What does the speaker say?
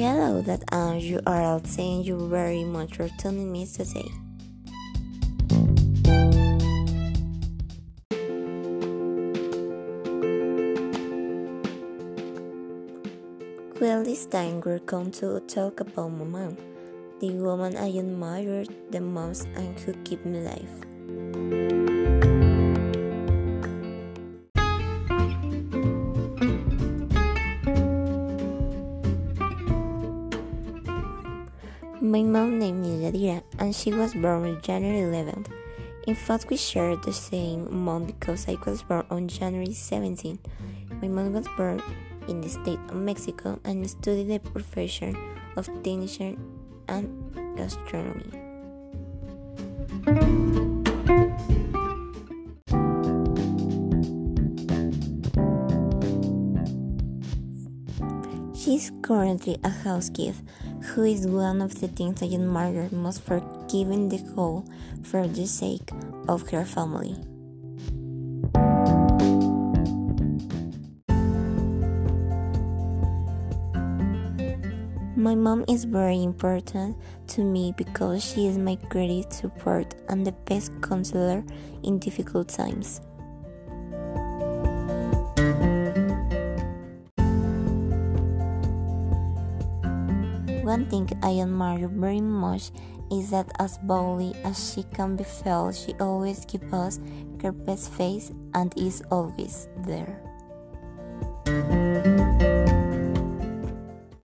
Hello, that um, you are all saying you very much for tuning me today. Well, this time we're going to talk about my mom, the woman I admire the most and who kept me alive. My mom named me Yadira and she was born on January 11th. In fact, we share the same month because I was born on January 17th. My mom was born in the state of Mexico and studied the profession of technician and gastronomy. She's currently a housekeeper who is one of the things I admire most for giving the whole for the sake of her family. My mom is very important to me because she is my greatest support and the best counselor in difficult times. One thing I admire very much is that as boldly as she can be felt, she always gives us her best face and is always there.